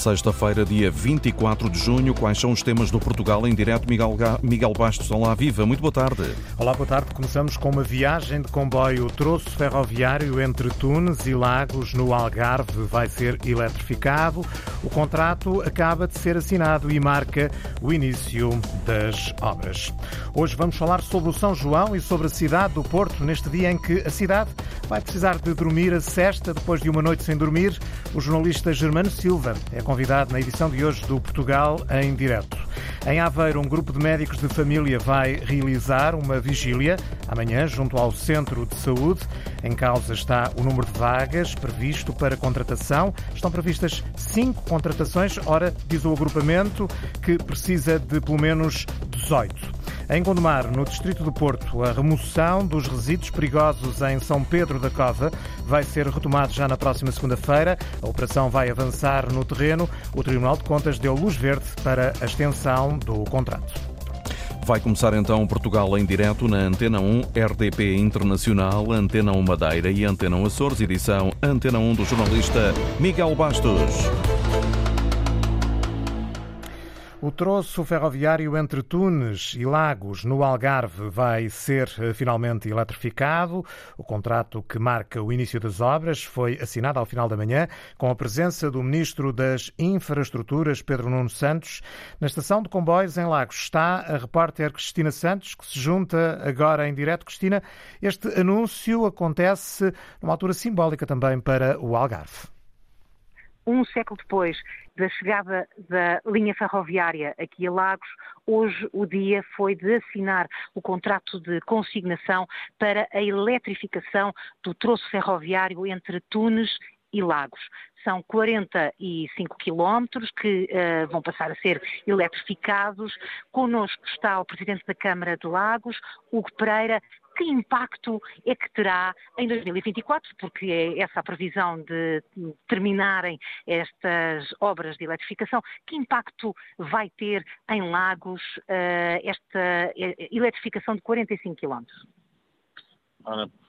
Sexta-feira, dia 24 de junho, quais são os temas do Portugal em direto? Miguel, Miguel Bastos, olá, viva, muito boa tarde. Olá, boa tarde. Começamos com uma viagem de comboio troço ferroviário entre Tunes e Lagos, no Algarve, vai ser eletrificado. O contrato acaba de ser assinado e marca o início das obras. Hoje vamos falar sobre o São João e sobre a cidade do Porto, neste dia em que a cidade vai precisar de dormir a cesta depois de uma noite sem dormir. O jornalista Germano Silva é convidado na edição de hoje do Portugal em Direto. Em Aveiro, um grupo de médicos de família vai realizar uma vigília amanhã junto ao Centro de Saúde. Em causa está o número de vagas previsto para contratação. Estão previstas cinco contratações. Ora, diz o agrupamento que precisa de pelo menos 18. Em Gondomar, no distrito do Porto, a remoção dos resíduos perigosos em São Pedro da Cova vai ser retomada já na próxima segunda-feira. A operação vai avançar no terreno. O Tribunal de Contas deu luz verde para a extensão do contrato. Vai começar então Portugal em direto na Antena 1, RDP Internacional, Antena 1 Madeira e Antena 1 Açores, edição Antena 1 do jornalista Miguel Bastos. O troço ferroviário entre Tunes e Lagos, no Algarve, vai ser eh, finalmente eletrificado. O contrato que marca o início das obras foi assinado ao final da manhã, com a presença do Ministro das Infraestruturas, Pedro Nuno Santos. Na estação de comboios em Lagos está a repórter Cristina Santos, que se junta agora em direto. Cristina, este anúncio acontece numa altura simbólica também para o Algarve um século depois da chegada da linha ferroviária aqui a Lagos, hoje o dia foi de assinar o contrato de consignação para a eletrificação do troço ferroviário entre Tunes e Lagos. São 45 quilómetros que uh, vão passar a ser eletrificados. Connosco está o Presidente da Câmara de Lagos, Hugo Pereira, que impacto é que terá em 2024, porque é essa a previsão de terminarem estas obras de eletrificação, que impacto vai ter em Lagos uh, esta eh, eletrificação de 45 quilómetros?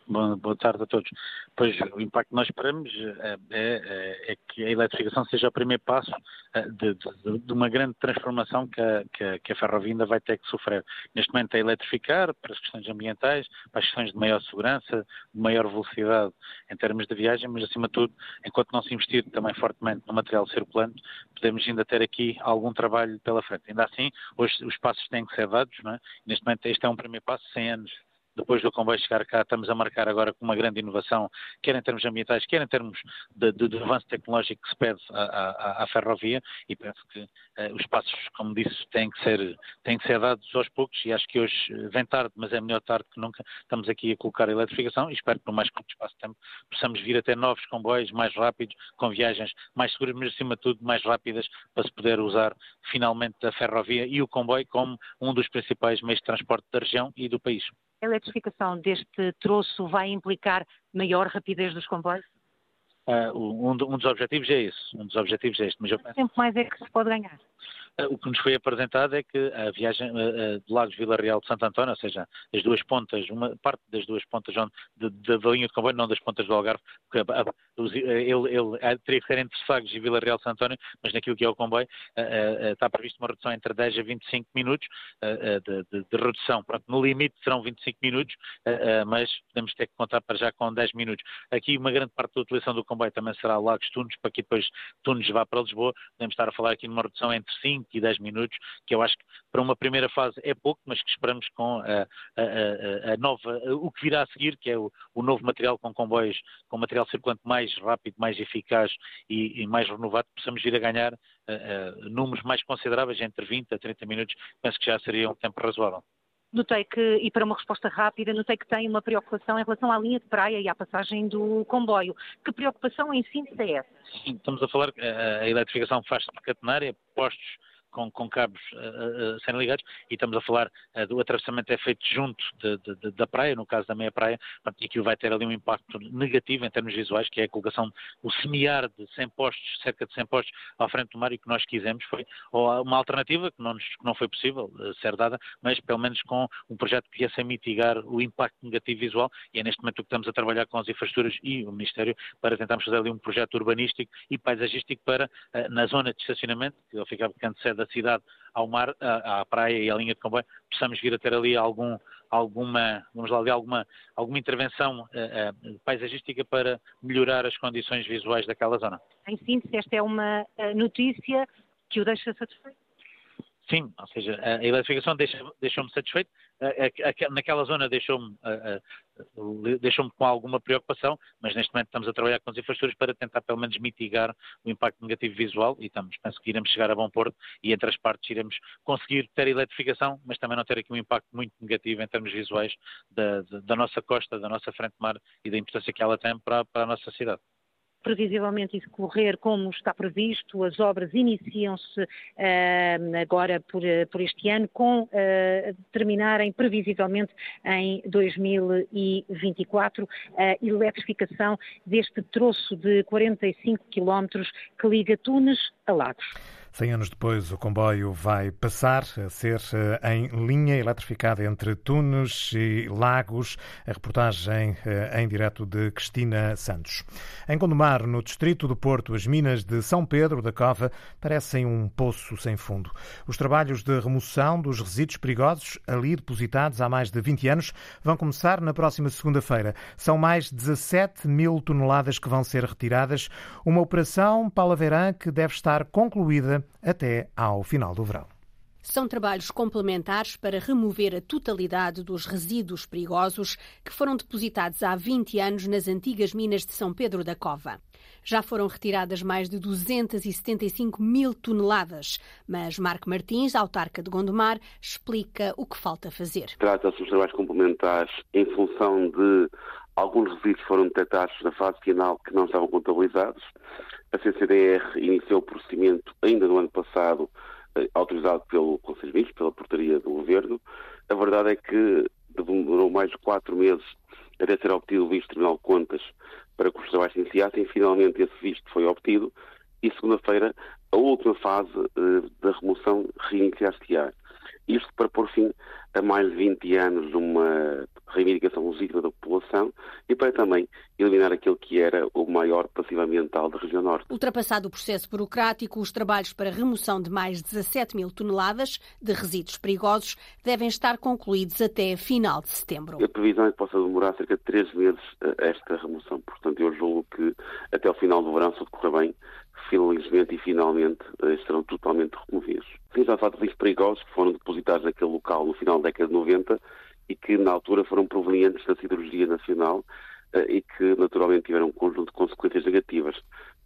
Boa tarde a todos. Pois o impacto que nós esperamos é, é, é que a eletrificação seja o primeiro passo eh, de, de, de uma grande transformação que a, que, a, que a, ferrovia ainda vai ter que sofrer. Neste momento é eletrificar para as questões ambientais, para as questões de maior segurança, de maior velocidade em termos de viagem, mas acima de tudo, enquanto não se investir também fortemente no material circulante, podemos ainda ter aqui algum trabalho pela frente. Ainda assim, hoje os passos têm que ser dados, é? Neste momento este é um primeiro passo, 100 anos depois do comboio chegar cá, estamos a marcar agora com uma grande inovação, quer em termos ambientais, quer em termos de, de, de avanço tecnológico que se pede à, à, à ferrovia, e penso que eh, os passos, como disse, têm que, ser, têm que ser dados aos poucos, e acho que hoje eh, vem tarde, mas é melhor tarde que nunca, estamos aqui a colocar a eletrificação, e espero que no mais curto espaço de tempo possamos vir a ter novos comboios mais rápidos, com viagens mais seguras, mas acima de tudo mais rápidas, para se poder usar finalmente a ferrovia e o comboio como um dos principais meios de transporte da região e do país. A eletrificação deste troço vai implicar maior rapidez dos comboios? Uh, um, um, dos objetivos é esse. Um dos objetivos é este. Mas eu penso... tempo mais é que se pode ganhar? Eh, o que nos foi apresentado é que a viagem eh, de Lagos Vila Real de Santo António, ou seja, as duas pontas, uma parte das duas pontas da linha de comboio, não das pontas do Algarve, porque ele, ele, teria que ser entre Sagres e Vila Real de Santo António, mas naquilo que é o comboio está previsto uma redução entre 10 a 25 minutos de, de, de redução. Pronto, no limite serão 25 minutos, mas podemos ter que contar para já com 10 minutos. Aqui uma grande parte da utilização do comboio também será Lagos Tunes, para que depois Tunes vá para Lisboa. Podemos estar a falar aqui numa redução entre 5 5 e 10 minutos, que eu acho que para uma primeira fase é pouco, mas que esperamos com a, a, a nova, o que virá a seguir, que é o, o, novo material com comboios, com material circulante mais rápido, mais eficaz e, e mais renovado, possamos vir a ganhar números mais consideráveis, entre 20 a 30 minutos, penso que já seria um tempo razoável. Notei que, e para uma resposta rápida, notei que tem uma preocupação em relação à linha de praia e à passagem do comboio. Que preocupação em síntese é essa? Sim, estamos a falar que a eletrificação faz-se por catenária, postos com, com cabos uh, uh, ligados e estamos a falar uh, do atravessamento é feito junto de, de, de, da praia, no caso da meia praia, e aquilo vai ter ali um impacto negativo em termos visuais, que é a colocação, o semear de 100 postos, cerca de 100 postos à frente do mar e que nós quisemos foi uma alternativa que não, nos, que não foi possível ser dada, mas pelo menos com um projeto que viesse a mitigar o impacto negativo visual e é neste momento que estamos a trabalhar com as infraestruturas e o Ministério para tentarmos fazer ali um projeto urbanístico e paisagístico para, na zona de estacionamento, que ele fica bastante sede da cidade ao mar, à, à praia e à linha de comboio, possamos vir a ter ali algum, alguma, vamos lá, ali, alguma, alguma intervenção uh, uh, paisagística para melhorar as condições visuais daquela zona. Em síntese, esta é uma uh, notícia que o deixa satisfeito? Sim, ou seja, a eletrificação deixou-me deixou satisfeito, naquela zona deixou-me deixou com alguma preocupação, mas neste momento estamos a trabalhar com as infraestruturas para tentar pelo menos mitigar o impacto negativo visual e estamos, penso que iremos chegar a bom porto e entre as partes iremos conseguir ter eletrificação, mas também não ter aqui um impacto muito negativo em termos visuais da, da nossa costa, da nossa frente de mar e da importância que ela tem para, para a nossa cidade previsivelmente isso correr como está previsto. As obras iniciam-se uh, agora por, eh, por, este ano, com uh, terminarem previsivelmente em 2024 a eletrificação deste troço de 45 quilómetros que liga Tunes a Lagos. Cem anos depois, o comboio vai passar a ser eh, em linha eletrificada entre Tunes e Lagos. A reportagem eh, em direto de Cristina Santos. Em Gondomar, no distrito do Porto, as minas de São Pedro da Cova parecem um poço sem fundo. Os trabalhos de remoção dos resíduos perigosos ali depositados há mais de 20 anos vão começar na próxima segunda-feira. São mais 17 mil toneladas que vão ser retiradas. Uma operação, Paula Verã, que deve estar concluída até ao final do verão. São trabalhos complementares para remover a totalidade dos resíduos perigosos que foram depositados há 20 anos nas antigas minas de São Pedro da Cova. Já foram retiradas mais de 275 mil toneladas, mas Marco Martins, autarca de Gondomar, explica o que falta fazer. Trata-se de trabalhos complementares em função de alguns resíduos foram detectados na fase final que não estavam contabilizados a CCDR iniciou o procedimento ainda no ano passado, eh, autorizado pelo Conselho de Ministros, pela portaria do Governo. A verdade é que demorou mais de quatro meses até ser obtido o visto do Tribunal de Contas para que os trabalhos se iniciassem. Finalmente esse visto foi obtido e segunda-feira a última fase uh, da remoção reiniciar-se-á. Isto para pôr fim a mais de 20 anos de uma reivindicação legítima da população e para também eliminar aquele que era o maior passivo ambiental da região norte. Ultrapassado o processo burocrático, os trabalhos para remoção de mais 17 mil toneladas de resíduos perigosos devem estar concluídos até final de setembro. A previsão é que possa demorar cerca de três meses eh, esta remoção. Portanto, eu julgo que até o final do verão, se decorrer bem, felizmente e finalmente eh, estarão totalmente removidos. Sim, já fato de perigosos que foram depositados naquele local no final da década de 90 e que na altura foram provenientes da Siderurgia Nacional eh, e que naturalmente tiveram um conjunto de consequências negativas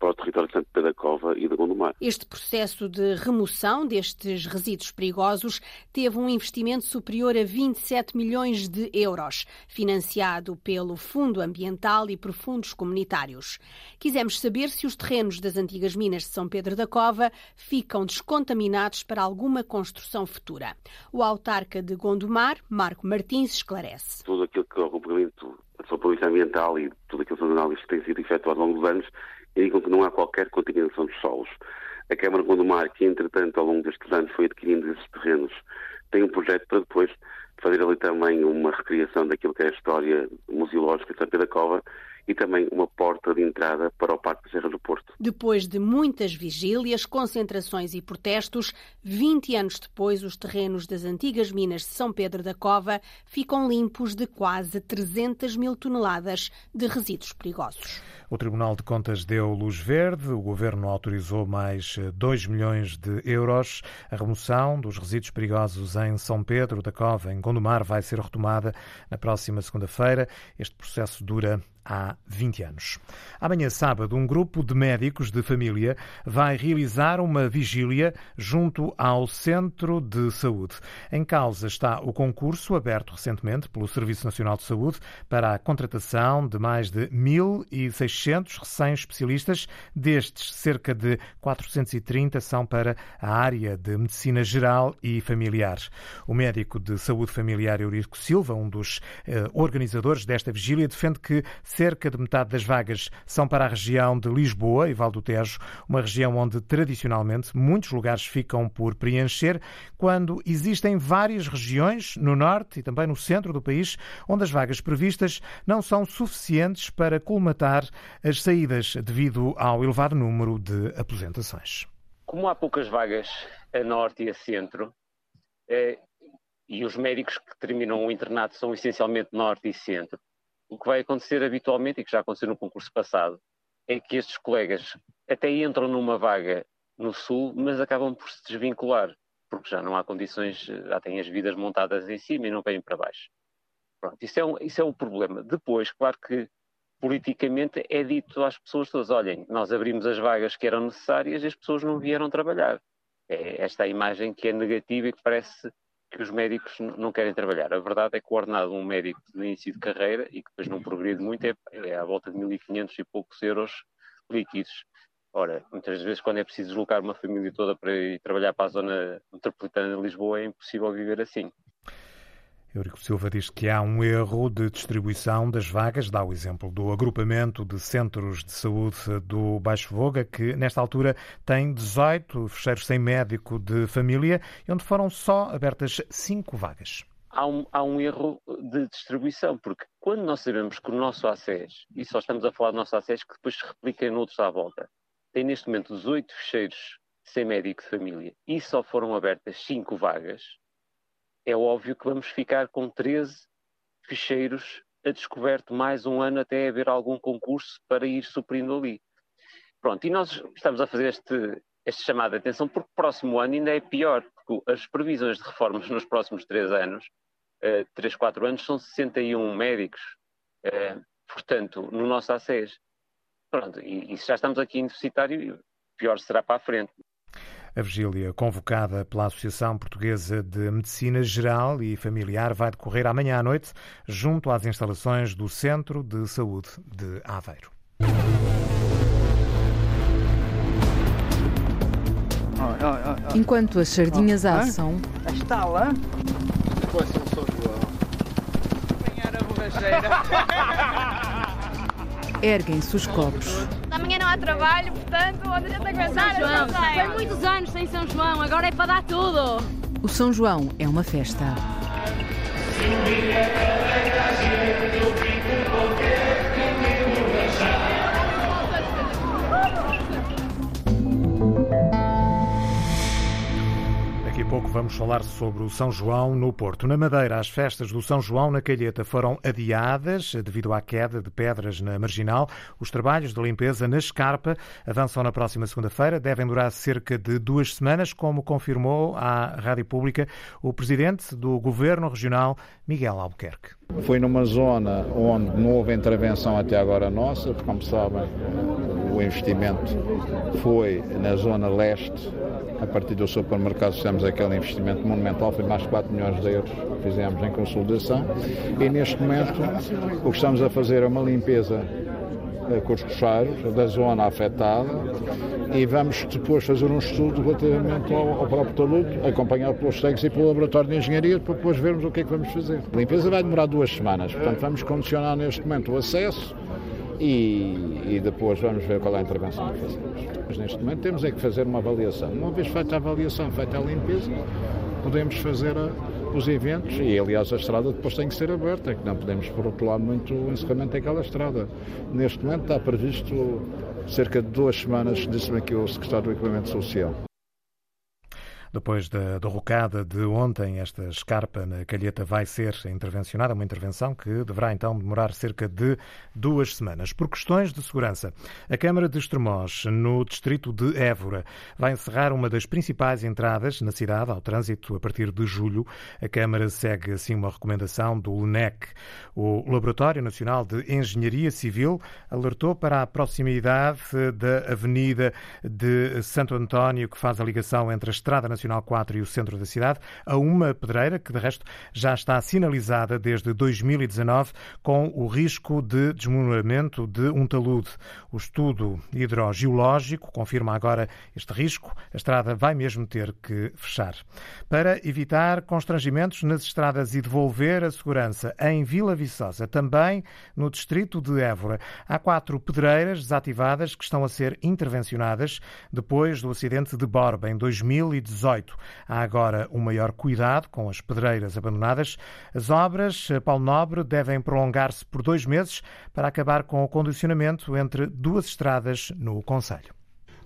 para o território de Santo Pedro da Cova e da Gondomar. Este processo de remoção destes resíduos perigosos teve um investimento superior a 27 milhões de euros, financiado pelo Fundo Ambiental e por fundos comunitários. Quisemos saber se os terrenos das antigas minas de São Pedro da Cova ficam descontaminados para alguma construção futura. O autarca de Gondomar, Marco Martins, esclarece. Tudo aquilo que é o acompanhamento da sua polícia ambiental e tudo aquilo que são análises que têm sido efetuadas ao longo dos anos indicam que não há qualquer contaminação dos solos. A Câmara Gondomar, que entretanto ao longo destes anos foi adquirindo esses terrenos, tem um projeto para depois fazer ali também uma recriação daquilo que é a história museológica de São da Cova e também uma porta de entrada para o Parque de Serra do Porto. Depois de muitas vigílias, concentrações e protestos, 20 anos depois, os terrenos das antigas minas de São Pedro da Cova ficam limpos de quase 300 mil toneladas de resíduos perigosos. O Tribunal de Contas deu luz verde, o Governo autorizou mais 2 milhões de euros. A remoção dos resíduos perigosos em São Pedro da Cova, em Gondomar, vai ser retomada na próxima segunda-feira. Este processo dura há 20 anos. Amanhã, sábado, um grupo de médicos de família vai realizar uma vigília junto ao Centro de Saúde. Em causa está o concurso aberto recentemente pelo Serviço Nacional de Saúde para a contratação de mais de 1.600 recém-especialistas. Destes, cerca de 430 são para a área de medicina geral e familiar. O médico de saúde familiar Eurico Silva, um dos eh, organizadores desta vigília, defende que cerca de metade das vagas são para a região de Lisboa e Val do Tejo, uma região onde tradicionalmente muitos lugares ficam por preencher, quando existem várias regiões no norte e também no centro do país onde as vagas previstas não são suficientes para colmatar as saídas devido ao elevado número de aposentações. Como há poucas vagas a norte e a centro, eh, e os médicos que terminam o internato são essencialmente norte e centro, o que vai acontecer habitualmente, e que já aconteceu no concurso passado, é que estes colegas até entram numa vaga no sul, mas acabam por se desvincular, porque já não há condições, já têm as vidas montadas em cima e não vêm para baixo. Pronto, isso é um, isso é um problema. Depois, claro que politicamente é dito às pessoas todas, olhem, nós abrimos as vagas que eram necessárias e as pessoas não vieram trabalhar. É esta a imagem que é negativa e que parece que os médicos não querem trabalhar. A verdade é que o ordenado de um médico de início de carreira e que depois não progride muito é, é à volta de 1.500 e poucos euros líquidos. Ora, muitas vezes quando é preciso deslocar uma família toda para ir trabalhar para a zona metropolitana de Lisboa é impossível viver assim. Eurico Silva diz que há um erro de distribuição das vagas, dá o exemplo do agrupamento de centros de saúde do Baixo Voga, que nesta altura tem 18 fecheiros sem médico de família, onde foram só abertas 5 vagas. Há um, há um, erro de distribuição, porque quando nós sabemos que o nosso ACES, e só estamos a falar do nosso ACES, que depois se replica em outros à volta, tem neste momento 18 fecheiros sem médico de família e só foram abertas 5 vagas, é óbvio que vamos ficar com 13 ficheiros a descoberto mais um ano até haver algum concurso para ir suprindo ali. Pronto, e nós estamos a fazer este, este chamado de atenção porque o próximo ano ainda é pior, porque as previsões de reformas nos próximos três anos, uh, três, quatro anos, são 61 médicos. Uh, portanto, no nosso ACES. Pronto, e, e se já estamos aqui em deficitário, pior será para a frente. A vigília, convocada pela Associação Portuguesa de Medicina Geral e Familiar, vai decorrer amanhã à noite, junto às instalações do Centro de Saúde de Aveiro. Enquanto as sardinhas assam. Está lá? Foi São João. Apanhar a borracheira. erguem-se os copos. Amanhã não há trabalho, portanto, onde a gente aguentar São João. Foi muitos anos sem São João, agora é para dar tudo. O São João é uma festa. Vamos falar sobre o São João no Porto. Na Madeira, as festas do São João na Calheta foram adiadas devido à queda de pedras na marginal. Os trabalhos de limpeza na escarpa avançam na próxima segunda-feira. Devem durar cerca de duas semanas, como confirmou à Rádio Pública o presidente do Governo Regional, Miguel Albuquerque. Foi numa zona onde não houve intervenção até agora nossa, porque, como sabem, o investimento foi na zona leste. A partir do supermercado fizemos aquele investimento monumental, foi mais de 4 milhões de euros que fizemos em consolidação. E neste momento o que estamos a fazer é uma limpeza eh, com os cocheiros da zona afetada e vamos depois fazer um estudo relativamente ao, ao próprio talude, acompanhado pelos técnicos e pelo laboratório de engenharia para depois vermos o que é que vamos fazer. A limpeza vai demorar duas semanas, portanto vamos condicionar neste momento o acesso e, e, depois vamos ver qual é a intervenção que fazemos. Mas neste momento temos é que fazer uma avaliação. Uma vez feita a avaliação, feita a limpeza, podemos fazer a, os eventos e aliás a estrada depois tem que ser aberta, que não podemos protelar muito o encerramento daquela estrada. Neste momento está previsto cerca de duas semanas, disse-me aqui o secretário do Equipamento Social. Depois da derrocada de ontem, esta escarpa na calheta vai ser intervencionada, uma intervenção que deverá então demorar cerca de duas semanas. Por questões de segurança, a Câmara de Estremoz, no distrito de Évora, vai encerrar uma das principais entradas na cidade ao trânsito a partir de julho. A Câmara segue assim uma recomendação do LNEC. O Laboratório Nacional de Engenharia Civil alertou para a proximidade da Avenida de Santo António, que faz a ligação entre a Estrada Nacional 4 e o centro da cidade, a uma pedreira que, de resto, já está sinalizada desde 2019 com o risco de desmoronamento de um talude. O estudo hidrogeológico confirma agora este risco. A estrada vai mesmo ter que fechar. Para evitar constrangimentos nas estradas e devolver a segurança em Vila Viçosa, também no distrito de Évora, há quatro pedreiras desativadas que estão a ser intervencionadas depois do acidente de Borba em 2018. Há agora um maior cuidado com as pedreiras abandonadas. As obras, Paulo Nobre, devem prolongar-se por dois meses para acabar com o condicionamento entre duas estradas no Conselho.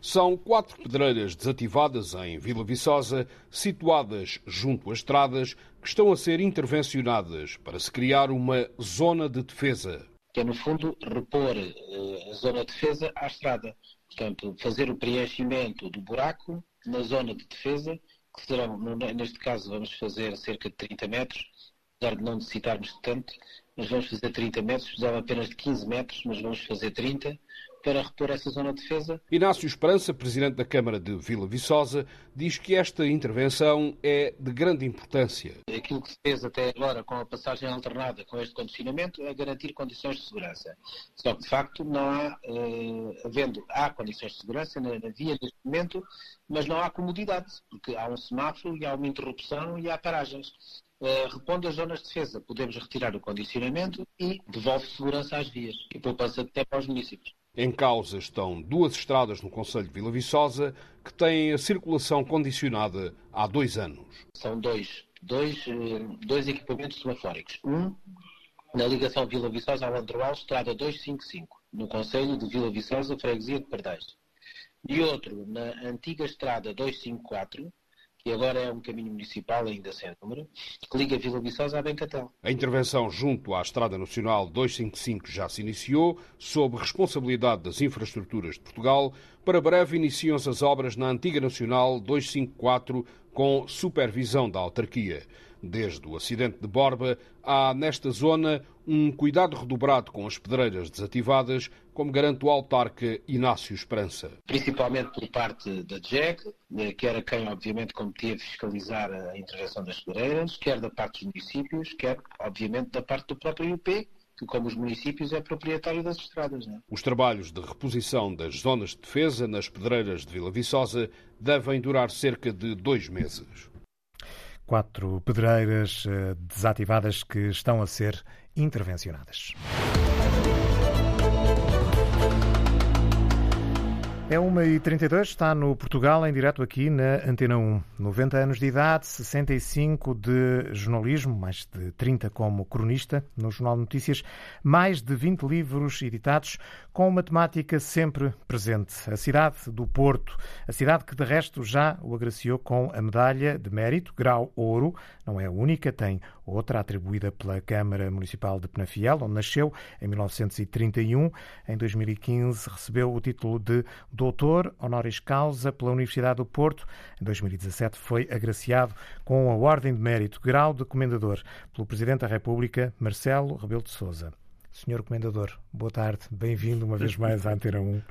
São quatro pedreiras desativadas em Vila Viçosa, situadas junto às estradas, que estão a ser intervencionadas para se criar uma zona de defesa. Que é, no fundo, repor uh, a zona de defesa à estrada. Portanto, fazer o preenchimento do buraco na zona de defesa, que serão, neste caso, vamos fazer cerca de 30 metros, apesar de não necessitarmos de tanto, mas vamos fazer 30 metros, precisava apenas de 15 metros, mas vamos fazer 30, para repor essa zona de defesa. Inácio Esperança, presidente da Câmara de Vila Viçosa, diz que esta intervenção é de grande importância. Aquilo que se fez até agora com a passagem alternada com este condicionamento é garantir condições de segurança. Só que, de facto, não há, eh, havendo, há condições de segurança na, na via neste momento, mas não há comodidade, porque há um semáforo e há uma interrupção e há paragens. Uh, repondo as zonas de defesa, podemos retirar o condicionamento e devolve segurança às vias e poupança até para os municípios. Em causa estão duas estradas no Conselho de Vila Viçosa que têm a circulação condicionada há dois anos. São dois, dois, eh, dois equipamentos semafóricos. Um na ligação Vila Viçosa ao Androal, estrada 255, no Conselho de Vila Viçosa, Freguesia de Pardais. E outro na antiga estrada 254, que agora é um caminho municipal ainda sem número, que liga Vila Viçosa a Bencatel. A intervenção junto à Estrada Nacional 255 já se iniciou, sob responsabilidade das infraestruturas de Portugal. Para breve iniciam-se as obras na antiga Nacional 254 com supervisão da autarquia. Desde o acidente de Borba, há nesta zona um cuidado redobrado com as pedreiras desativadas, como garante o autarca Inácio Esperança. Principalmente por parte da JEC, eh, que era quem, obviamente, competia fiscalizar a intervenção das pedreiras, quer da parte dos municípios, quer, obviamente, da parte do próprio UP, que, como os municípios, é proprietário das estradas. É? Os trabalhos de reposição das zonas de defesa nas pedreiras de Vila Viçosa devem durar cerca de dois meses quatro pedreiras eh, desativadas que estão a ser intervencionadas. É 1h32, está no Portugal em direto aqui na Antena 1. 90 anos de idade, 65 de jornalismo, mais de 30 como cronista no Jornal de Notícias, mais de 20 livros editados com uma temática sempre presente. A cidade do Porto, a cidade que de resto já o agraciou com a medalha de mérito, grau ouro, não é a única, tem outra atribuída pela Câmara Municipal de Penafiel, onde nasceu em 1931. Em 2015 recebeu o título de doutor honoris causa pela Universidade do Porto. Em 2017 foi agraciado com a Ordem de Mérito, grau de Comendador, pelo Presidente da República, Marcelo Rebelo de Sousa. Senhor Comendador, boa tarde, bem-vindo uma vez mais à Antena 1.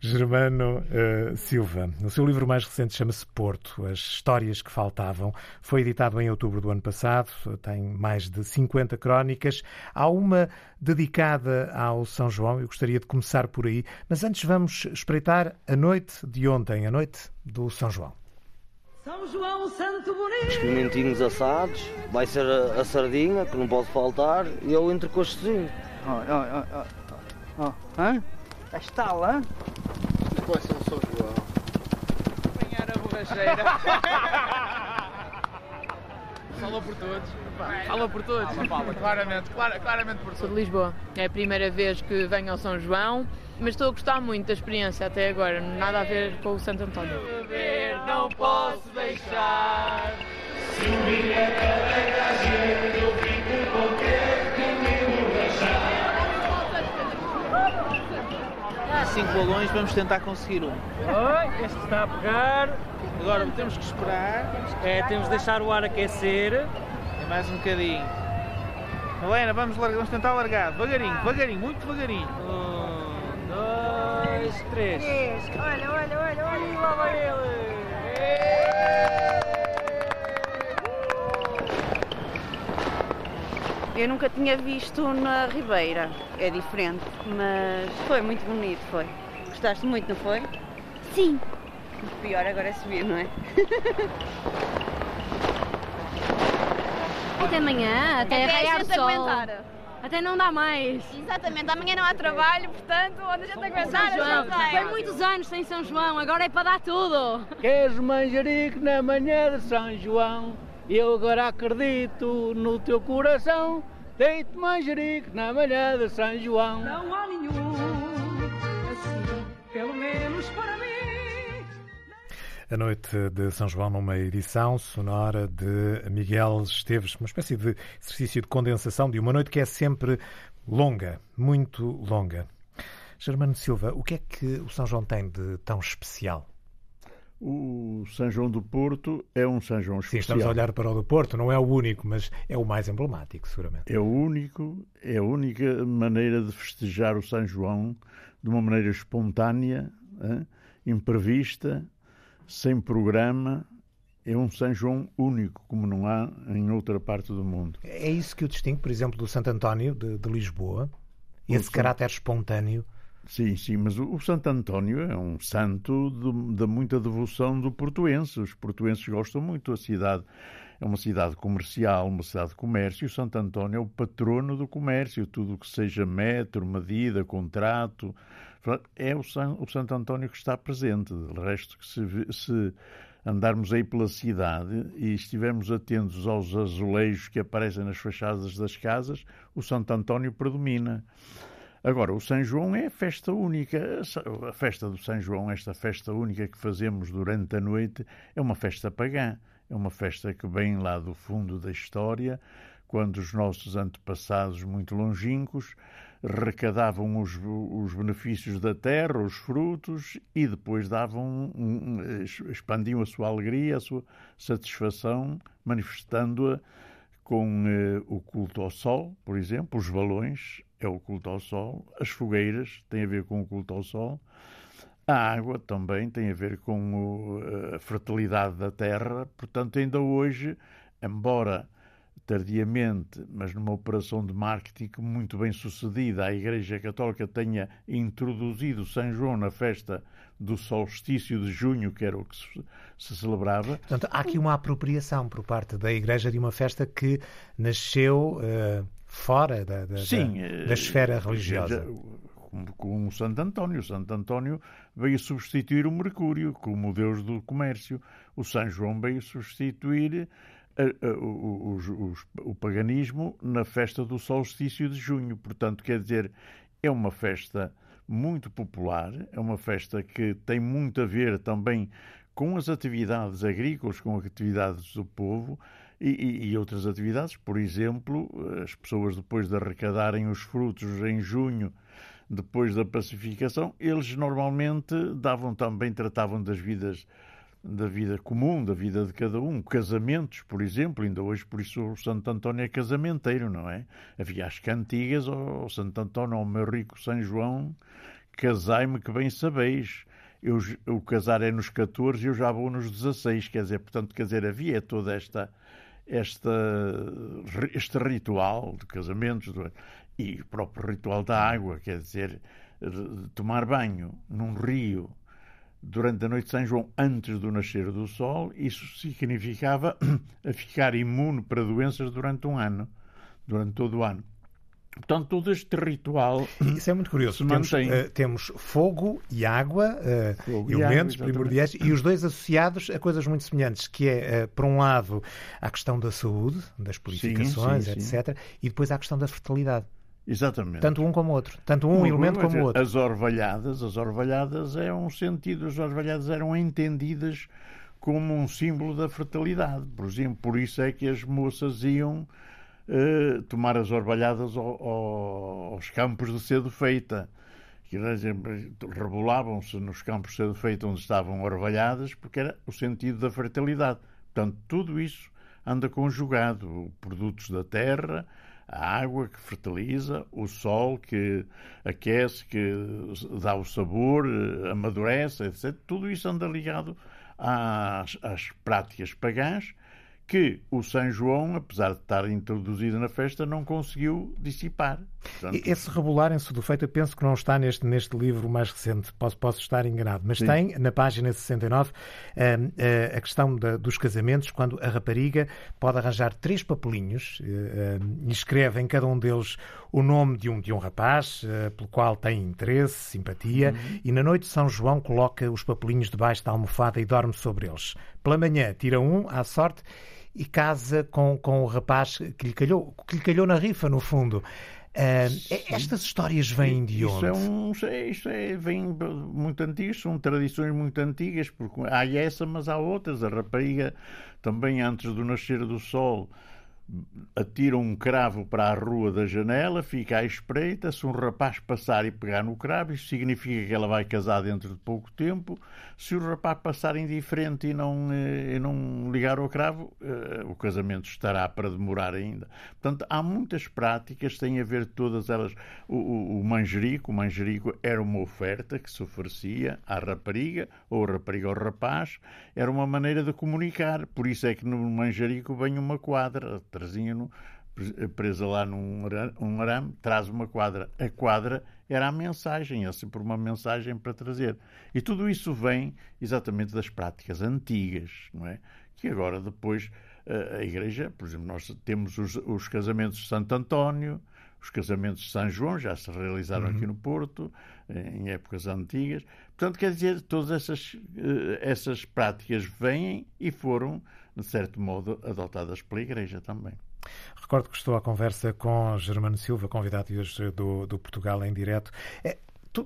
Germano uh, Silva, o seu livro mais recente chama-se Porto, As Histórias que Faltavam. Foi editado em outubro do ano passado, tem mais de 50 crónicas. Há uma dedicada ao São João, eu gostaria de começar por aí, mas antes vamos espreitar a noite de ontem, a noite do São João. São João Santo Bonito. Os pimentinhos assados, vai ser a, a, sardinha, que não pode faltar, e eu entre costezinho. Olha, olha, olha. Ó, hã? A estala, hã? Isto vai ser um São João. Apanhar a borracheira. Fala por todos. Fala por todos. Fala, fala. Claramente, clar, claramente por todos. Sou de Lisboa. É a primeira vez que venho ao São João mas estou a gostar muito da experiência até agora, nada a ver com o Santo António. Beber não posso deixar. Gente, eu fico contente de me emborrachar. Cinco balões, vamos tentar conseguir um. Oi, este está a pegar. Agora temos que esperar. É, temos de deixar o ar aquecer. É mais um bocadinho. Helena, vamos, largar, vamos tentar largar. Devagarinho, devagarinho, muito devagarinho. Um, dois, três. três. Olha, olha, olha, olha. E lá vai ele. Eu nunca tinha visto na Ribeira, é diferente, mas foi muito bonito, foi. Gostaste muito, não foi? Sim. O pior agora é subir, não é? Até amanhã, até, Até raiar a o sol. aguentar. Até não dá mais. Exatamente, amanhã não há trabalho, portanto, onde a gente aguentar, a João. gente vai. Foi muitos anos sem São João, agora é para dar tudo. Queres manjerico na manhã de São João? Eu agora acredito no teu coração. Deito manjerico na manhã de São João. Não há nenhum assim, pelo menos para. A noite de São João numa edição sonora de Miguel Esteves, uma espécie de exercício de condensação de uma noite que é sempre longa, muito longa. Germano Silva, o que é que o São João tem de tão especial? O São João do Porto é um São João Sim, especial. estamos a olhar para o do Porto, não é o único, mas é o mais emblemático, seguramente. É o único, é a única maneira de festejar o São João de uma maneira espontânea, hã, imprevista, sem programa. É um São João único, como não há em outra parte do mundo. É isso que o distingue, por exemplo, do Santo António de, de Lisboa, esse São- caráter espontâneo. Sim, sim, mas o, o Santo António é um santo de, de muita devoção do portuense. Os portuenses gostam muito da cidade. É uma cidade comercial, uma cidade de comércio. O Santo António é o patrono do comércio. Tudo o que seja metro, medida, contrato. É o, San, o Santo António que está presente. De resto, que se, se andarmos aí pela cidade e estivermos atentos aos azulejos que aparecem nas fachadas das casas, o Santo António predomina. Agora, o São João é a festa única. A festa do São João, esta festa única que fazemos durante a noite, é uma festa pagã. É uma festa que vem lá do fundo da história, quando os nossos antepassados muito longínquos recadavam os, os benefícios da terra, os frutos, e depois davam, expandiam a sua alegria, a sua satisfação, manifestando-a com eh, o culto ao sol, por exemplo, os balões é o culto ao sol, as fogueiras têm a ver com o culto ao sol, a água também tem a ver com o, a fertilidade da terra, portanto, ainda hoje, embora tardiamente, mas numa operação de marketing muito bem sucedida, a Igreja Católica tenha introduzido São João na festa do solstício de junho, que era o que se, celebrava. Portanto, há aqui uma apropriação por parte da Igreja de uma festa que nasceu uh, fora da, da, Sim, da, da esfera religiosa. Com, o Santo António. O Santo António veio substituir o Mercúrio como deus do comércio. O São João veio substituir o, o, paganismo na festa do solstício de junho. Portanto, quer dizer, é uma festa muito popular, é uma festa que tem muito a ver também com as atividades agrícolas, com as atividades do povo e, e outras atividades. Por exemplo, as pessoas depois de arrecadarem os frutos em junho, depois da pacificação, eles normalmente davam também, tratavam das vidas da vida comum, da vida de cada um. Casamentos, por exemplo, ainda hoje, por isso o Santo António é casamenteiro, não é? Havia as cantigas ao Santo António, ao meu rico São João, casai-me que bem sabeis. Eu, o casar é nos 14 e eu já vou nos 16, quer dizer, portanto, quer dizer, havia toda esta, esta, este ritual de casamentos e o próprio ritual da água, quer dizer, tomar banho num rio durante a noite de São João, antes do nascer do sol, isso significava a ficar imune para doenças durante um ano, durante todo o ano. Portanto, todo este ritual. Isso é muito curioso. Temos, uh, temos, fogo e água, uh, fogo elementos e água, primordiais, e os dois associados a coisas muito semelhantes, que é, uh, por um lado, a questão da saúde, das purificações, sim, sim, etc., sim. e depois a questão da fertilidade. Exatamente. Tanto um como o outro. Tanto um elemento como o outro. As orvalhadas, as orvalhadas é um sentido, as orvalhadas eram entendidas como um símbolo da fertilidade. Por exemplo, por isso é que as moças iam uh, tomar as orvalhadas ao, ao, aos campos de cedo feita. Rebolavam-se nos campos de cedo feita onde estavam orvalhadas, porque era o sentido da fertilidade. Portanto, tudo isso anda conjugado. Produtos da terra, a água que fertiliza, o sol que aquece, que dá o sabor, eh, amadurece, etc. Tudo isso anda ligado às, às práticas pagãs que o São João, apesar de estar introduzido na festa, não conseguiu dissipar. Portanto... Esse rebolarem-se do feito, eu penso que não está neste, neste livro mais recente, posso, posso estar enganado, mas Sim. tem na página 69 uh, uh, a questão da, dos casamentos, quando a rapariga pode arranjar três papelinhos uh, e escreve em cada um deles o nome de um, de um rapaz pelo qual tem interesse, simpatia, uhum. e na noite de São João coloca os papelinhos debaixo da almofada e dorme sobre eles. Pela manhã tira um à sorte e casa com, com o rapaz que lhe calhou, que lhe calhou na rifa, no fundo. Uh, estas histórias vêm de onde? Isso é, um, isso é, vem muito antigas, são tradições muito antigas, porque há essa, mas há outras. A rapariga também antes do nascer do sol atira um cravo para a rua da janela, fica à espreita, se um rapaz passar e pegar no cravo, isso significa que ela vai casar dentro de pouco tempo. Se o rapaz passar indiferente e não, eh, e não ligar ao cravo, eh, o casamento estará para demorar ainda. Portanto, há muitas práticas, têm a ver todas elas. O, o, o manjerico, o manjerico era uma oferta que se oferecia à rapariga, ou rapariga ao rapaz, era uma maneira de comunicar. Por isso é que no manjerico vem uma quadra trazinha presa lá num arame, traz uma quadra. A quadra era a mensagem, é sempre uma mensagem para trazer. E tudo isso vem exatamente das práticas antigas, não é? Que agora depois a Igreja, por exemplo, nós temos os, os casamentos de Santo António, os casamentos de São João já se realizaram uhum. aqui no Porto, em épocas antigas. Portanto, quer dizer, todas essas, eh, essas práticas vêm e foram, de certo modo, adotadas pela Igreja também. Recordo que estou à conversa com Germano Silva, convidado hoje do, do Portugal em Direto. É,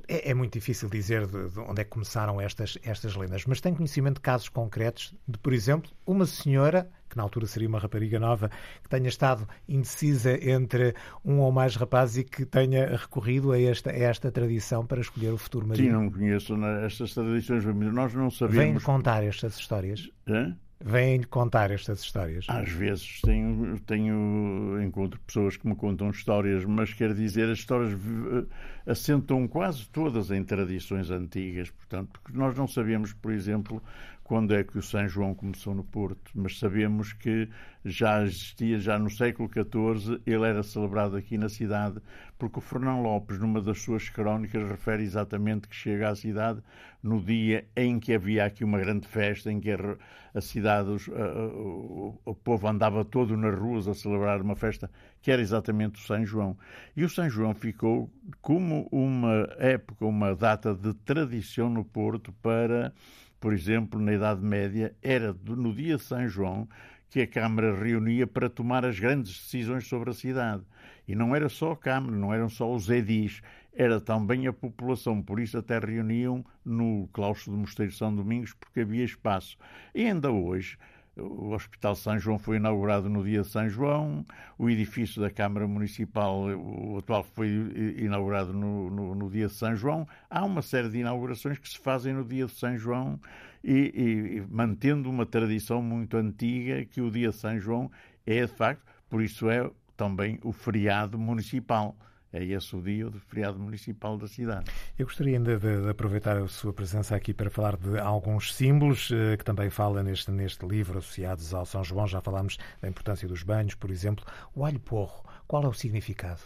é, é, muito difícil dizer de, de, onde é que começaram estas, estas lendas, mas tem conhecimento de casos concretos de, por exemplo, uma senhora, que na altura seria uma rapariga nova, que tenha estado indecisa entre um ou mais rapazes e que tenha recorrido a esta, a esta tradição para escolher o futuro marido? Sim, não conheço estas tradições, nós não sabemos... Vêm contar estas histórias? Hã? Vêm contar estas histórias? Às vezes tenho, tenho encontro pessoas que me contam histórias, mas quer dizer, as histórias eh, assentam quase todas em tradições antigas, portanto, porque nós não sabemos, por exemplo, quando é que o São João começou no Porto, mas sabemos que já existia, já no século XIV, ele era celebrado aqui na cidade, porque o Fernão Lopes, numa das suas crónicas, refere exatamente que chega à cidade no dia em que havia aqui uma grande festa, em que a, cidade, os, a, o, o povo andava todo nas ruas a celebrar uma festa, que era exatamente o São João. E o São João ficou como uma época, uma data de tradição no Porto para por exemplo, na Idade Média, era no dia de São João que a Câmara reunia para tomar as grandes decisões sobre a cidade. E não era só a Câmara, não eram só os edis, era também a população. Por isso até reuniam no claustro do Mosteiro de São Domingos, porque havia espaço. E ainda hoje, o Hospital São João foi inaugurado no dia de São João, o edifício da Câmara Municipal, o atual, foi inaugurado no, no, no, dia de São João. Há uma série de inaugurações que se fazem no dia de São João e, e, mantendo uma tradição muito antiga que o dia de São João é, de facto, por isso é também o feriado municipal é esse o dia do feriado municipal da cidade. Eu gostaria ainda de, de, aproveitar a sua presença aqui para falar de alguns símbolos eh, que também fala neste, neste livro associados ao São João. Já falámos da importância dos banhos, por exemplo. O alho porro, qual é o significado?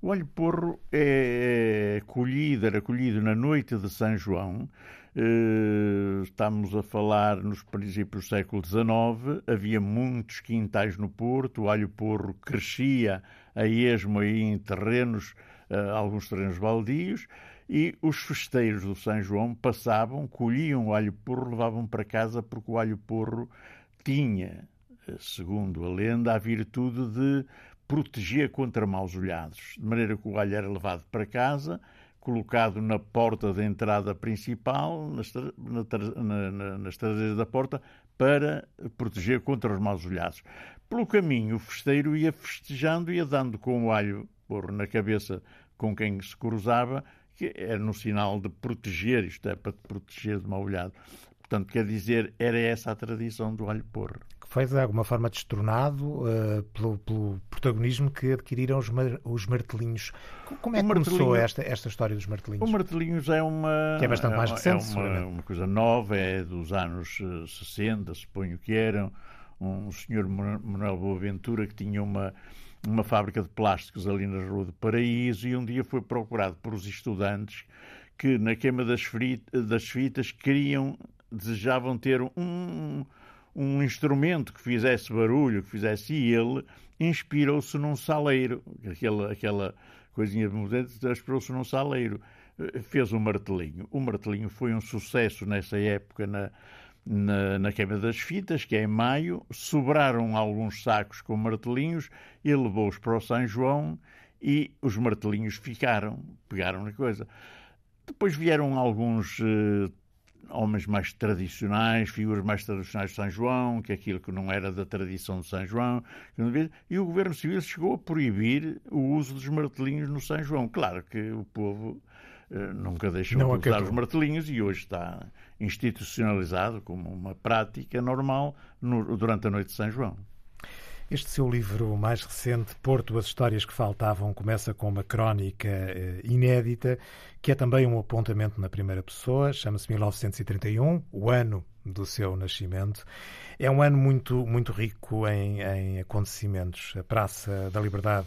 O alho porro é colhido, era colhido na noite de São João. Eh, estamos a falar nos princípios do século XIX. Havia muitos quintais no Porto. O alho porro crescia a esmo aí em terrenos, uh, alguns terrenos baldios, e os festeiros do São João passavam, colhiam o alho porro, levavam para casa porque o alho porro tinha, eh, segundo a lenda, a virtude de proteger contra maus olhados, de maneira que o alho era levado para casa, colocado na porta de entrada principal, nas, na, na, nas da porta, para proteger contra os maus olhados. Pelo caminho, o festeiro ia festejando, ia dando com o alho porro na cabeça com quem se cruzava, que era no sinal de proteger, isto é, para te proteger de mau olhado. Portanto, quer dizer, era essa a tradição do alho porro. Foi, de alguma forma, destronado uh, pelo, pelo, protagonismo que adquiriram os, mar, os martelinhos. Como é que começou esta, esta história dos martelinhos? O martelinhos é uma... Que é bastante mais recente, é uma, uma, coisa nova, é dos anos 60, suponho que eram. Um senhor Manuel Boaventura que tinha uma uma fábrica de plásticos ali na Rua do Paraíso e um dia foi procurado por os estudantes que na queima das, fritas, das fitas queriam, desejavam ter um, um instrumento que fizesse barulho, que fizesse, e ele inspirou-se num saleiro, aquela, aquela coisinha de mudante, inspirou-se num saleiro, fez um martelinho. O martelinho foi um sucesso nessa época na, na, na queima das fitas, que é em maio, sobraram alguns sacos com martelinhos, e levou-os para o São João e os martelinhos ficaram, pegaram na coisa. Depois vieram alguns eh, homens mais tradicionais, figuras mais tradicionais de São João, que é aquilo que não era da tradição de São João, e o governo civil chegou a proibir o uso dos martelinhos no São João. Claro que o povo eh, nunca deixou não de usar os martelinhos e hoje está institucionalizado como uma prática normal no, durante a noite de São João. Este seu livro mais recente, Porto, as histórias que faltavam, começa com uma crónica eh, inédita, que é também um apontamento na primeira pessoa, chama-se 1931, o ano do seu nascimento. É um ano muito, muito rico em, em acontecimentos. A Praça da Liberdade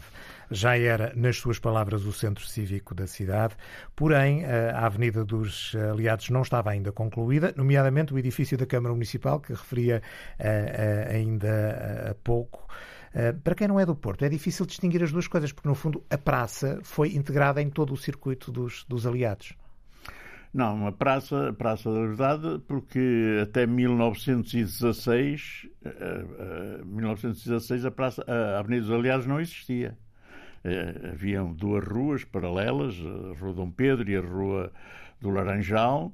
já era, nas suas palavras, o centro cívico da cidade, porém a Avenida dos Aliados não estava ainda concluída, nomeadamente o edifício da Câmara Municipal, que referia uh, uh, ainda há pouco. Uh, para quem não é do Porto, é difícil distinguir as duas coisas, porque no fundo a praça foi integrada em todo o circuito dos, dos aliados. Não, a Praça, a Praça da Liberdade, porque até 1916, uh, uh, 1916 a, praça, a Avenida dos Aliados não existia. Haviam duas ruas paralelas, a Rua Dom Pedro e a Rua do Laranjal,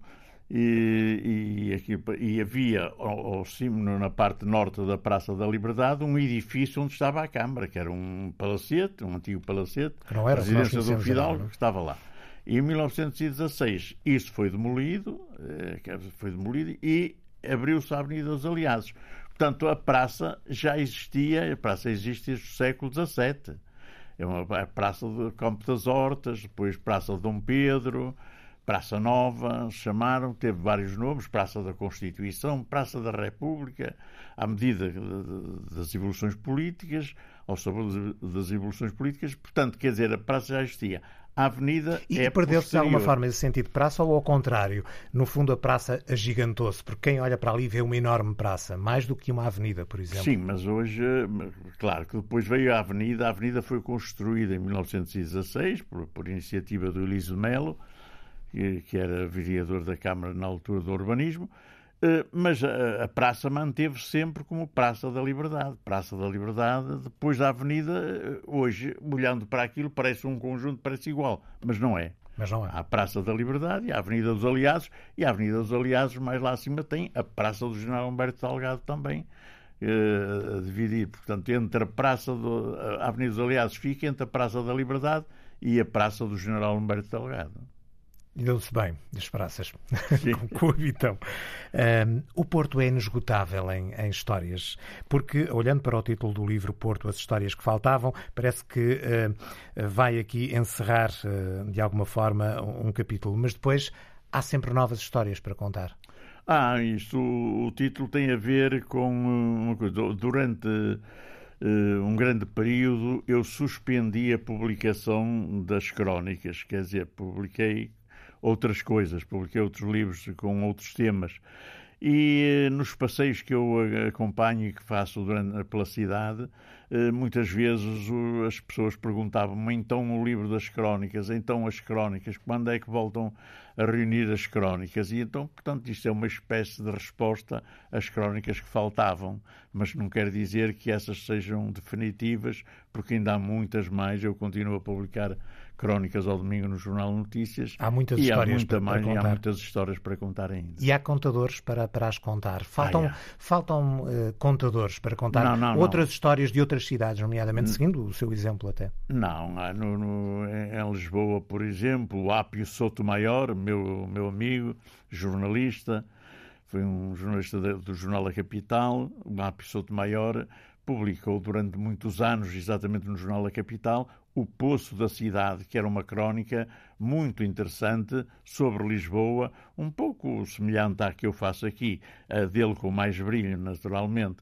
e, e, aqui, e havia ao, ao cimo, na parte norte da Praça da Liberdade, um edifício onde estava a Câmara, que era um palacete, um antigo palacete, que não era, residência do Fidalgo, que estava lá. E em 1916 isso foi demolido, eh, foi demolido e abriu-se a Avenida dos Aliados. Portanto, a praça já existia, a praça existe desde o século XVII. É uma a Praça de Campo das Hortas, depois Praça de Dom Pedro, Praça Nova, chamaram, teve vários nomes, Praça da Constituição, Praça da República, à medida das evoluções políticas, ao sabor das evoluções políticas, portanto, quer dizer, a praça já existia. A avenida e é perdeu-se de alguma forma esse sentido de praça ou ao contrário? No fundo, a praça agigantou-se, porque quem olha para ali vê uma enorme praça, mais do que uma avenida, por exemplo. Sim, mas hoje, claro que depois veio a avenida. A avenida foi construída em 1916 por, por iniciativa do Elísio Melo, que, era vereador da Câmara na altura do urbanismo, eh, mas a, praça manteve-se sempre como Praça da Liberdade. Praça da Liberdade, depois da Avenida, eh, hoje, olhando para aquilo, parece um conjunto, parece igual, mas não é. Mas não é. Há a Praça da Liberdade e a Avenida dos Aliados, e a Avenida dos Aliados, mais lá acima, tem a Praça do General Humberto Salgado também, eh, dividir, portanto, entre a Praça do, a Avenida dos Aliados fica entre a Praça da Liberdade e a Praça do General Humberto Salgado e deu-se bem as praças coabitam. Um, o Porto é inesgotável em, em, histórias, porque, olhando para o título do livro Porto, as histórias que faltavam, parece que uh, vai aqui encerrar, uh, de alguma forma, um, um, capítulo, mas depois há sempre novas histórias para contar. Ah, isto, o, o título tem a ver com uma coisa. Durante uh, um grande período, eu suspendi a publicação das crónicas, quer dizer, publiquei outras coisas, publiquei outros livros com outros temas. E eh, nos passeios que eu acompanho e que faço durante, pela cidade, eh, muitas vezes as pessoas perguntavam então o livro das crónicas, então as crónicas, quando é que voltam a reunir as crónicas? E então, portanto, isto é uma espécie de resposta às crónicas que faltavam, mas não quer dizer que essas sejam definitivas, porque ainda há muitas mais. Eu continuo a publicar crónicas ao domingo no Jornal Notícias. Há muitas e histórias há muita para, mais, para contar. Há muitas histórias para contar ainda. E há contadores para, para as contar. Faltam, Ah, faltam uh, contadores para contar Não, não, outras não. histórias de outras cidades, nomeadamente seguindo o seu exemplo até. Não, no, no, em Lisboa, por exemplo, o Ápio Sotomayor, meu, meu amigo, jornalista, foi um jornalista de- do Jornal da Capital, o Ápio Sotomayor publicou durante muitos anos, exatamente no Jornal da Capital, O Poço da Cidade, que era uma crónica muito interessante sobre Lisboa, um pouco semelhante à que eu faço aqui, a dele com mais brilho, naturalmente,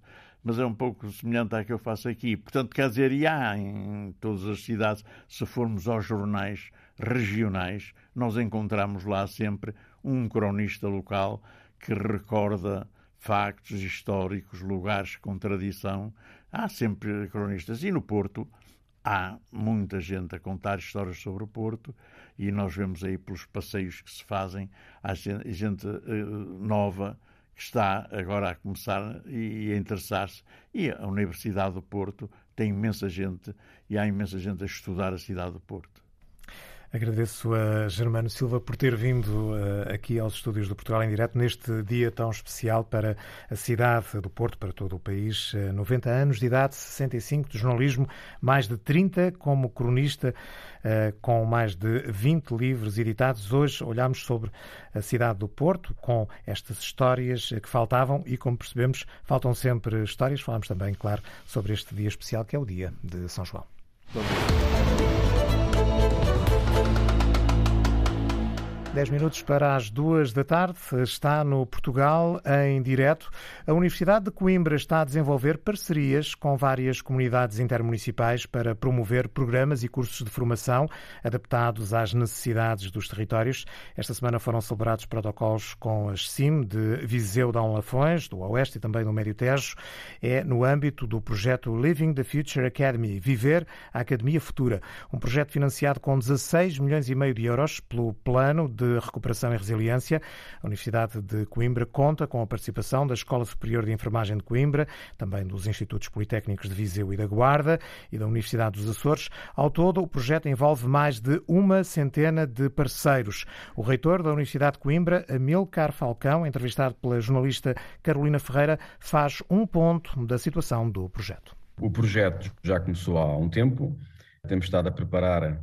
mas é um pouco semelhante à que eu faço aqui. Portanto, quer dizer, e há em todas as cidades, se formos aos jornais regionais, nós encontramos lá sempre um cronista local que recorda factos históricos, lugares com tradição. Há sempre cronistas. E no Porto há muita gente a contar histórias sobre o Porto e nós vemos aí pelos passeios que se fazem, há gente, gente eh, nova que está agora a começar e a interessar-se. E a Universidade do Porto tem imensa gente e há imensa gente a estudar a cidade do Porto. Agradeço a Germano Silva por ter vindo uh, aqui aos estúdios do Portugal em Direto neste dia tão especial para a cidade do Porto, para todo o país. Uh, 90 anos de idade, 65 de jornalismo, mais de 30 como cronista, uh, com mais de 20 livros editados. Hoje olhamos sobre a cidade do Porto, com estas histórias que faltavam e, como percebemos, faltam sempre histórias. Falamos também, claro, sobre este dia especial que é o dia de São João. Dez minutos para as duas da tarde, está no Portugal em direto. A Universidade de Coimbra está a desenvolver parcerias com várias comunidades intermunicipais para promover programas e cursos de formação adaptados às necessidades dos territórios. Esta semana foram celebrados protocolos com as CIM de Viseu Dão Lafões, do Oeste e também do Médio Tejo. É no âmbito do projeto Living the Future Academy, Viver a Academia Futura, um projeto financiado com 16 milhões e meio de euros pelo Plano de de Recuperação e Resiliência. A Universidade de Coimbra conta com a participação da Escola Superior de Enfermagem de Coimbra, também dos Institutos Politécnicos de Viseu e da Guarda e da Universidade dos Açores. Ao todo, o projeto envolve mais de uma centena de parceiros. O reitor da Universidade de Coimbra, Amilcar Falcão, entrevistado pela jornalista Carolina Ferreira, faz um ponto da situação do projeto. O projeto já começou há um tempo. Temos estado a preparar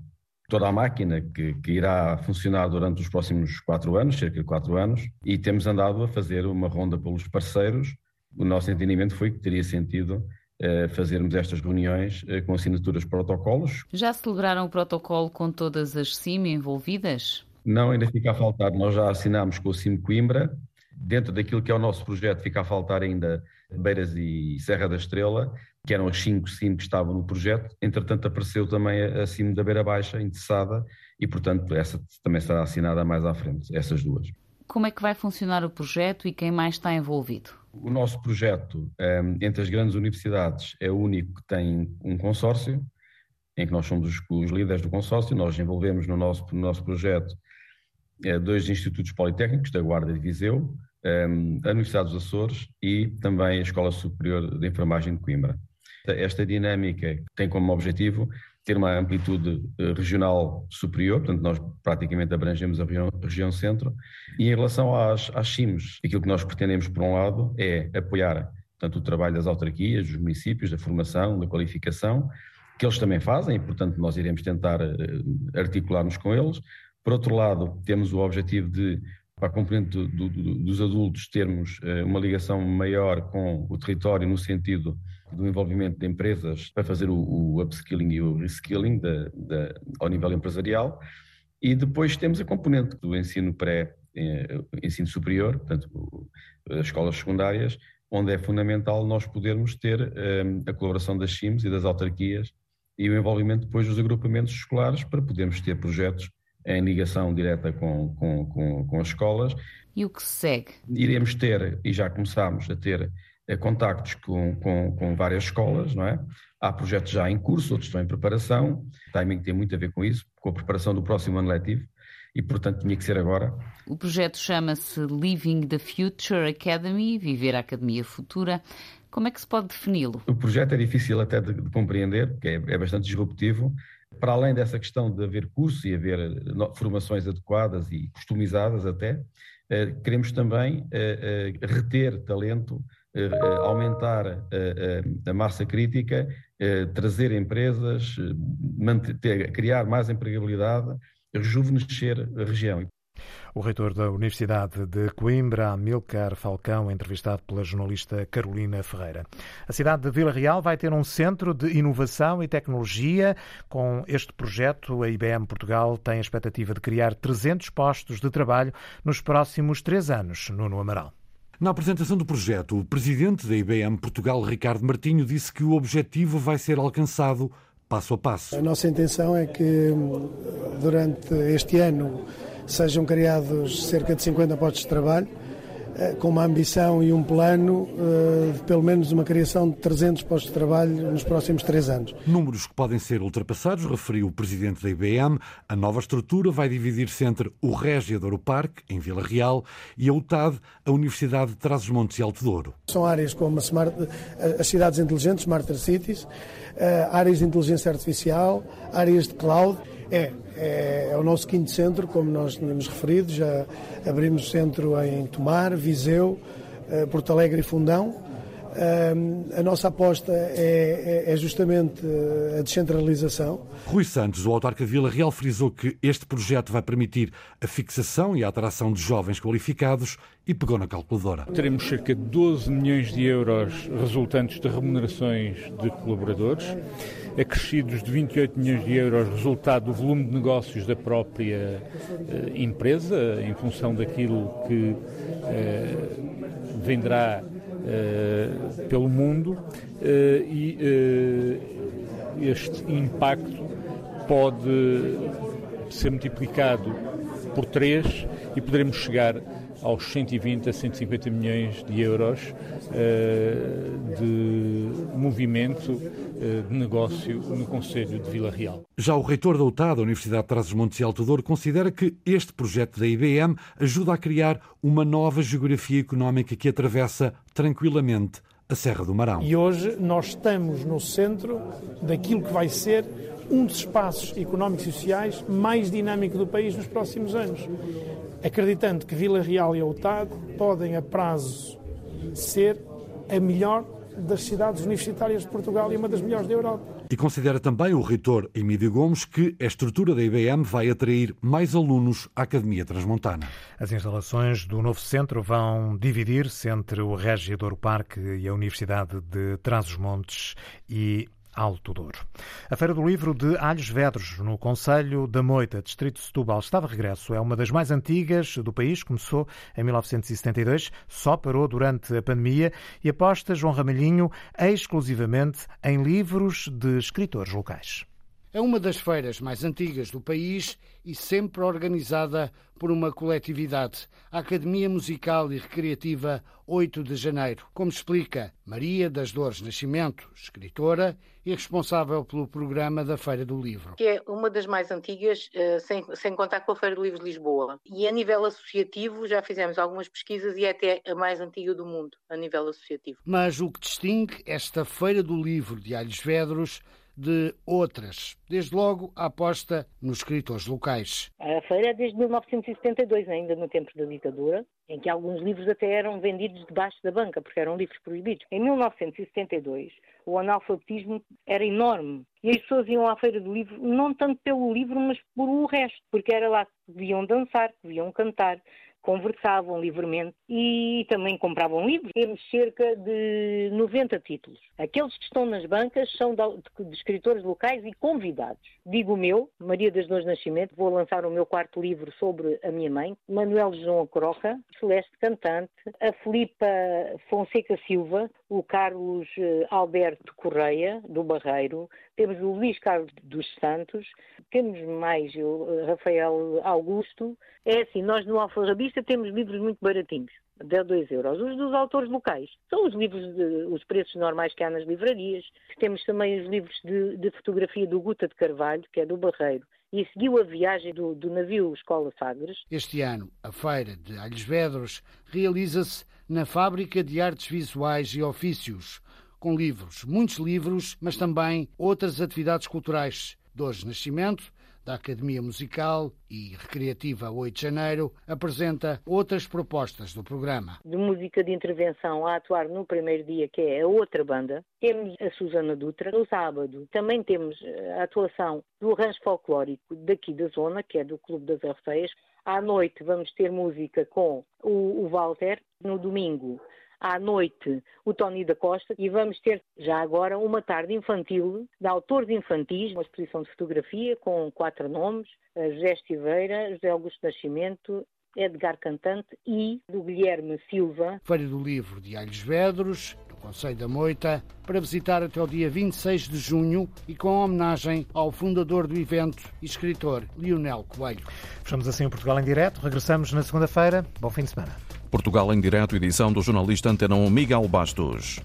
toda a máquina que, que, irá funcionar durante os próximos quatro anos, cerca de quatro anos, e temos andado a fazer uma ronda pelos parceiros. O nosso entendimento foi que teria sentido eh, fazermos estas reuniões eh, com assinaturas de protocolos. Já celebraram o protocolo com todas as CIM envolvidas? Não, ainda fica a faltar. Nós já assinámos com o CIM Coimbra. Dentro daquilo que é o nosso projeto, fica a faltar ainda Beiras e Serra da Estrela, que eram as cinco CIM que estavam no projeto. Entretanto, apareceu também a CIM da Beira Baixa, interessada, e, portanto, essa também será assinada mais à frente, essas duas. Como é que vai funcionar o projeto e quem mais está envolvido? O nosso projeto, um, entre as grandes universidades, é o único que tem um consórcio, em que nós somos os, líderes do consórcio. Nós envolvemos no nosso, no nosso projeto é, dois institutos politécnicos, da Guarda de Viseu, um, a Universidade dos Açores e também a Escola Superior de Enfermagem de Coimbra. Esta dinâmica tem como objetivo ter uma amplitude regional superior, portanto, nós praticamente abrangemos a região, região centro, e em relação às, às aquilo que nós pretendemos, por um lado, é apoiar tanto o trabalho das autarquias, dos municípios, da formação, da qualificação, que eles também fazem, e, portanto, nós iremos tentar articular-nos com eles. Por outro lado, temos o objetivo de para a componente do, do, do, dos adultos termos uh, uma ligação maior com o território no sentido do envolvimento de empresas para fazer o, o upskilling e o reskilling de, de, ao nível empresarial. E depois temos a componente do ensino pré, eh, ensino superior, portanto, as escolas secundárias, onde é fundamental nós podermos ter eh, a colaboração das CIMs e das autarquias e o envolvimento depois dos agrupamentos escolares para podermos ter projetos em ligação direta com, com, com, com, as escolas. E o que segue? Iremos ter, e já começámos a ter, contactos com, com, com, várias escolas, não é? Há projetos já em curso, outros estão em preparação. O timing tem muito a ver com isso, com a preparação do próximo ano letivo e, portanto, tinha que ser agora. O projeto chama-se Living the Future Academy, Viver a Academia Futura. Como é que se pode defini-lo? O projeto é difícil até de, de compreender, porque é, é, bastante disruptivo. Para além dessa questão de haver curso e haver eh, formações adequadas e customizadas até, eh, queremos também eh, reter talento, aumentar a massa crítica, trazer empresas, manter, criar mais empregabilidade, rejuvenescer a região. O reitor da Universidade de Coimbra, Amilcar Falcão, entrevistado pela jornalista Carolina Ferreira. A cidade de Vila Real vai ter um centro de inovação e tecnologia. Com este projeto, a IBM Portugal tem a expectativa de criar 300 postos de trabalho nos próximos três anos. Nuno Amaral. Na apresentação do projeto, o presidente da IBM Portugal, Ricardo Martinho, disse que o objetivo vai ser alcançado passo a passo. A nossa intenção é que durante este ano sejam criados cerca de 50 postos de trabalho com uma ambição e um plano eh, de pelo menos uma criação de 300 postos de trabalho nos próximos três anos. Números que podem ser ultrapassados, referiu o presidente da IBM. A nova estrutura vai dividir-se entre o Régia Douro Parque, em Vila Real, e a UTAD, a Universidade de Trás-os-Montes e Alto Douro. São áreas como smart, eh, as cidades inteligentes, Smarter Cities, áreas de inteligência artificial, áreas de cloud. É, é, é, o nosso quinto centro, como nós tínhamos referido. Já abrimos centro em Tomar, Viseu, eh, Porto Alegre e Fundão. A nossa aposta é, é, é, justamente eh, a descentralização. Rui Santos, o autarca Vila Real, frisou que este projeto vai permitir a fixação e a atração de jovens qualificados e pegou na calculadora. Teremos cerca de 12 milhões de euros resultantes de remunerações de colaboradores acrescidos de 28 milhões de euros, resultado do volume de negócios da própria eh, empresa, em função daquilo que eh, vendrá eh, pelo mundo, e este impacto pode ser multiplicado por três e poderemos chegar aos 120 a 150 milhões de euros uh, de movimento uh, de negócio no Conselho de Vila Real. Já o reitor da UTAD, da Universidade de Trás-os-Montes e Alto Douro, considera que este projeto da IBM ajuda a criar uma nova geografia económica que atravessa tranquilamente a Serra do Marão. E hoje nós estamos no centro daquilo que vai ser um dos espaços económicos e sociais mais dinâmico do país nos próximos anos acreditando que Vila Real e Outado podem, a prazo, ser a melhor das cidades universitárias de Portugal e uma das melhores da Europa. E considera também o reitor Emílio Gomes que a estrutura da IBM vai atrair mais alunos à Academia Transmontana. As instalações do novo centro vão dividir-se entre o Régio Douro Parque e a Universidade de Trás-os-Montes e Alto Douro. A Feira do Livro de Alhos Vedros, no Conselho da Moita, Distrito de Setúbal, está de regresso. É uma das mais antigas do país, começou em 1972, só parou durante a pandemia e aposta João Ramalhinho exclusivamente em livros de escritores locais. É uma das feiras mais antigas do país e sempre organizada por uma coletividade, a Academia Musical e Recreativa 8 de Janeiro, como explica Maria das Dores Nascimento, escritora e responsável pelo programa da Feira do Livro. Que é uma das mais antigas, eh, sem, sem contar com a Feira do Livro de Lisboa. E a nível associativo já fizemos algumas pesquisas e é até a mais antiga do mundo, a nível associativo. Mas o que distingue esta Feira do Livro de Alhos Vedros de outras. Desde logo, a aposta nos escritores locais. A feira é desde 1972, ainda no tempo da ditadura, em que alguns livros até eram vendidos debaixo da banca, porque eram livros proibidos. Em 1972, o analfabetismo era enorme. E as pessoas iam à feira do livro, não tanto pelo livro, mas por o resto, porque era lá que deviam dançar, que deviam cantar, conversavam livremente e também compravam livros. Temos cerca de 90 títulos. Aqueles que estão nas bancas são de, escritores locais e convidados. Digo o meu, Maria das Dores Nascimento, vou lançar o meu quarto livro sobre a minha mãe, Manuel João Croca, Celeste Cantante, a Filipa Fonseca Silva, o Carlos eh, Alberto Correia, do Barreiro, temos o Luís Carlos dos Santos, temos mais o eh, Rafael Augusto. É assim, nós no Alfarrabista temos livros muito baratinhos, de 2 euros. Os dos autores locais são os livros, de, os preços normais que há nas livrarias. Temos também os livros de, de fotografia do Guta de Carvalho, que é do Barreiro e seguiu a viagem do, do, navio Escola Sagres. Este ano, a Feira de Alhos Vedros realiza-se na Fábrica de Artes Visuais e Ofícios, com livros, muitos livros, mas também outras atividades culturais. Dois Nascimento, da Academia Musical e Recreativa 8 de Janeiro, apresenta outras propostas do programa. De música de intervenção a atuar no primeiro dia, que é a outra banda, temos a Susana Dutra. No sábado também temos a atuação do arranjo folclórico daqui da zona, que é do Clube das Arceias. À noite vamos ter música com o Walter. No domingo à noite o Tony da Costa e vamos ter já agora uma tarde infantil de autores infantis, uma exposição de fotografia com quatro nomes, José Estiveira, José Augusto Nascimento, Edgar Cantante e do Guilherme Silva. Feira do Livro de Alhos Vedros, no Conselho da Moita, para visitar até o dia 26 de junho e com homenagem ao fundador do evento e escritor Lionel Coelho. Fechamos assim o Portugal em Direto. Regressamos na segunda-feira. Bom fim de semana. Portugal em Direto, edição do jornalista Antena 1 Miguel Bastos.